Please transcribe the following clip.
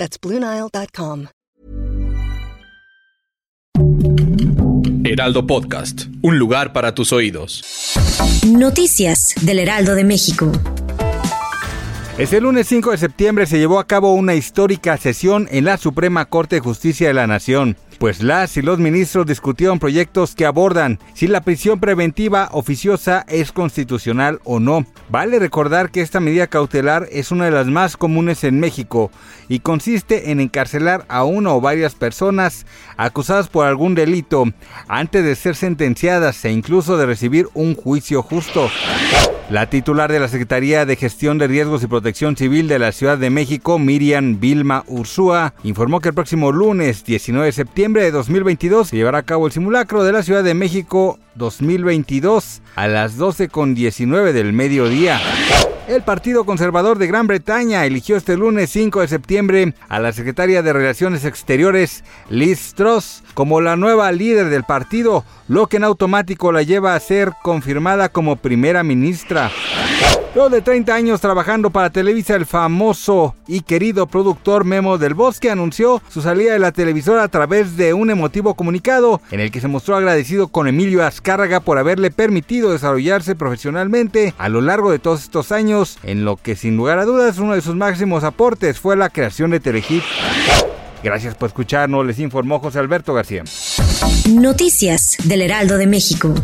That's BlueNile.com. Heraldo Podcast, un lugar para tus oídos. Noticias del Heraldo de México. Este lunes 5 de septiembre se llevó a cabo una histórica sesión en la Suprema Corte de Justicia de la Nación pues las y los ministros discutieron proyectos que abordan si la prisión preventiva oficiosa es constitucional o no. Vale recordar que esta medida cautelar es una de las más comunes en México y consiste en encarcelar a una o varias personas acusadas por algún delito antes de ser sentenciadas e incluso de recibir un juicio justo. La titular de la Secretaría de Gestión de Riesgos y Protección Civil de la Ciudad de México, Miriam Vilma Ursúa, informó que el próximo lunes 19 de septiembre de 2022 se llevará a cabo el simulacro de la Ciudad de México 2022 a las 12.19 del mediodía. El Partido Conservador de Gran Bretaña eligió este lunes 5 de septiembre a la secretaria de Relaciones Exteriores, Liz Truss, como la nueva líder del partido, lo que en automático la lleva a ser confirmada como primera ministra. Luego de 30 años trabajando para Televisa, el famoso y querido productor Memo del Bosque anunció su salida de la televisora a través de un emotivo comunicado en el que se mostró agradecido con Emilio Azcárraga por haberle permitido desarrollarse profesionalmente a lo largo de todos estos años, en lo que sin lugar a dudas uno de sus máximos aportes fue la creación de Telehit. Gracias por escucharnos, les informó José Alberto García. Noticias del Heraldo de México.